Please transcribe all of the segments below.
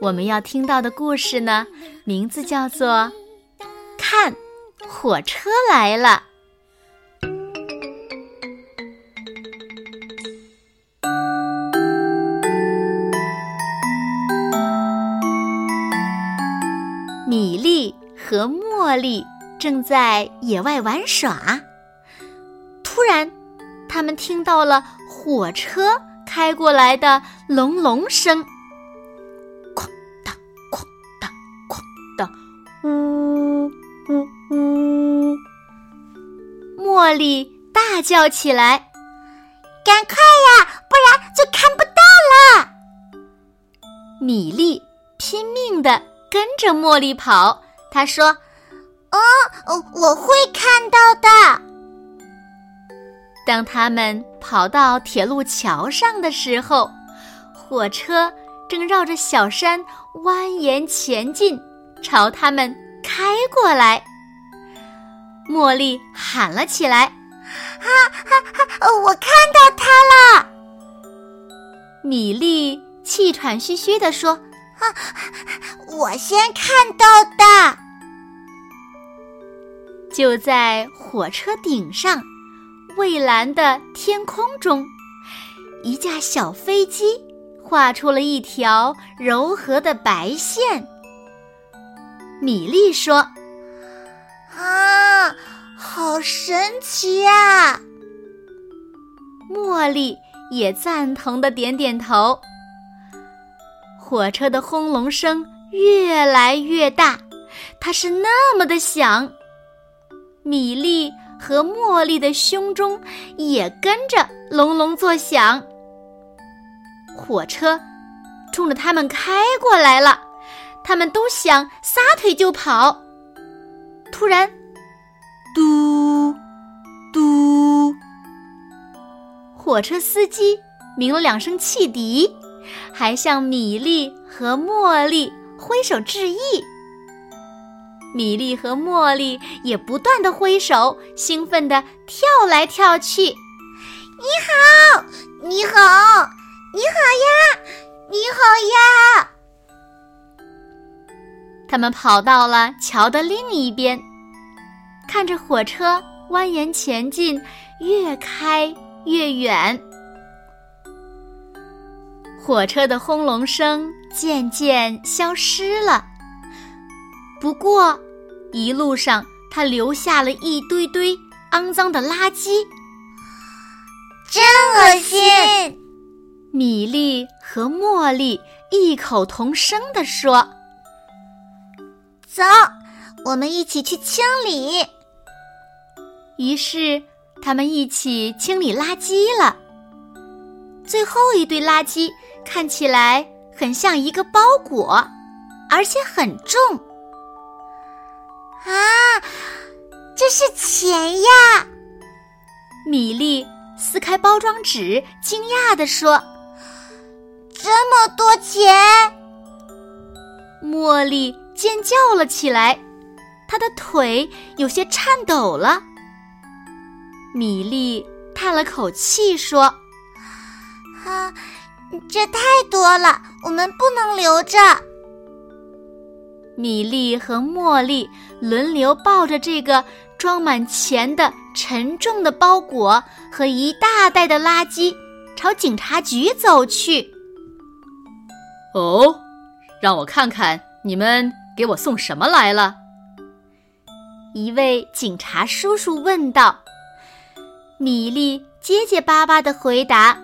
我们要听到的故事呢，名字叫做《看火车来了》。米粒和茉莉正在野外玩耍，突然，他们听到了火车开过来的隆隆声。呜呜呜！茉莉大叫起来：“赶快呀，不然就看不到了！”米莉拼命的跟着茉莉跑，她说：“哦，我会看到的。”当他们跑到铁路桥上的时候，火车正绕着小山蜿蜒前进。朝他们开过来，茉莉喊了起来：“哈哈哈！我看到他了！”米莉气喘吁吁地说：“啊，我先看到的。”就在火车顶上，蔚蓝的天空中，一架小飞机画出了一条柔和的白线。米莉说：“啊，好神奇呀！”茉莉也赞同的点点头。火车的轰隆声越来越大，它是那么的响。米莉和茉莉的胸中也跟着隆隆作响。火车冲着他们开过来了。他们都想撒腿就跑，突然，嘟嘟，火车司机鸣了两声汽笛，还向米莉和茉莉挥手致意。米莉和茉莉也不断的挥手，兴奋地跳来跳去。你好，你好，你好呀，你好呀。他们跑到了桥的另一边，看着火车蜿蜒前进，越开越远。火车的轰隆声渐渐消失了，不过一路上它留下了一堆堆肮脏的垃圾，真恶心！米莉和茉莉异口同声地说。走，我们一起去清理。于是，他们一起清理垃圾了。最后一堆垃圾看起来很像一个包裹，而且很重。啊，这是钱呀！米莉撕开包装纸，惊讶地说：“这么多钱！”茉莉。尖叫了起来，他的腿有些颤抖了。米莉叹了口气说：“啊，这太多了，我们不能留着。”米莉和茉莉轮流抱着这个装满钱的沉重的包裹和一大袋的垃圾，朝警察局走去。哦，让我看看你们。给我送什么来了？一位警察叔叔问道。米莉结结巴巴的回答：“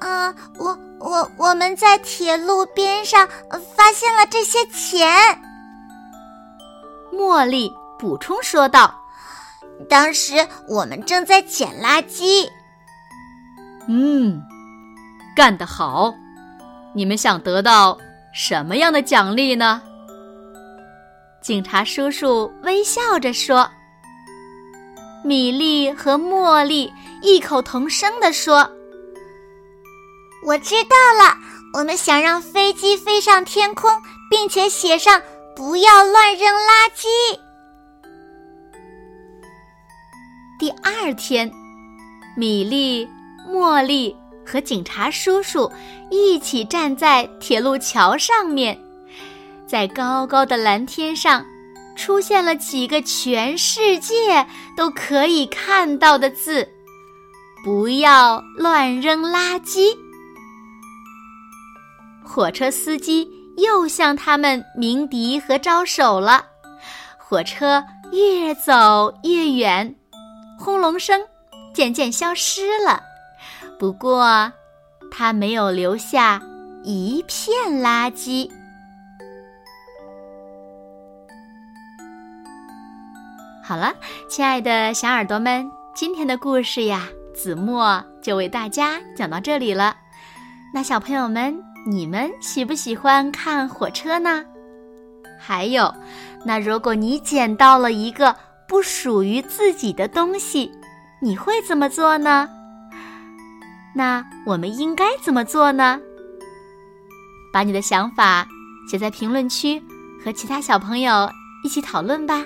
啊，我我我们在铁路边上发现了这些钱。”茉莉补充说道：“当时我们正在捡垃圾。”嗯，干得好！你们想得到什么样的奖励呢？警察叔叔微笑着说。米莉和茉莉异口同声地说：“我知道了，我们想让飞机飞上天空，并且写上‘不要乱扔垃圾’。”第二天，米莉、茉莉和警察叔叔一起站在铁路桥上面，在高高的蓝天上。出现了几个全世界都可以看到的字：“不要乱扔垃圾。”火车司机又向他们鸣笛和招手了。火车越走越远，轰隆声渐渐消失了。不过，它没有留下一片垃圾。好了，亲爱的小耳朵们，今天的故事呀，子墨就为大家讲到这里了。那小朋友们，你们喜不喜欢看火车呢？还有，那如果你捡到了一个不属于自己的东西，你会怎么做呢？那我们应该怎么做呢？把你的想法写在评论区，和其他小朋友一起讨论吧。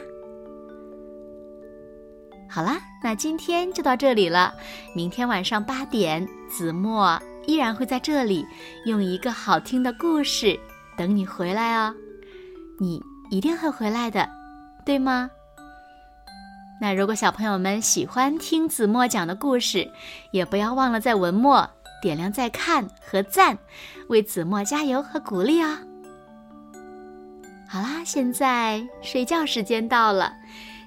好啦，那今天就到这里了。明天晚上八点，子墨依然会在这里，用一个好听的故事等你回来哦。你一定会回来的，对吗？那如果小朋友们喜欢听子墨讲的故事，也不要忘了在文末点亮再看和赞，为子墨加油和鼓励哦。好啦，现在睡觉时间到了。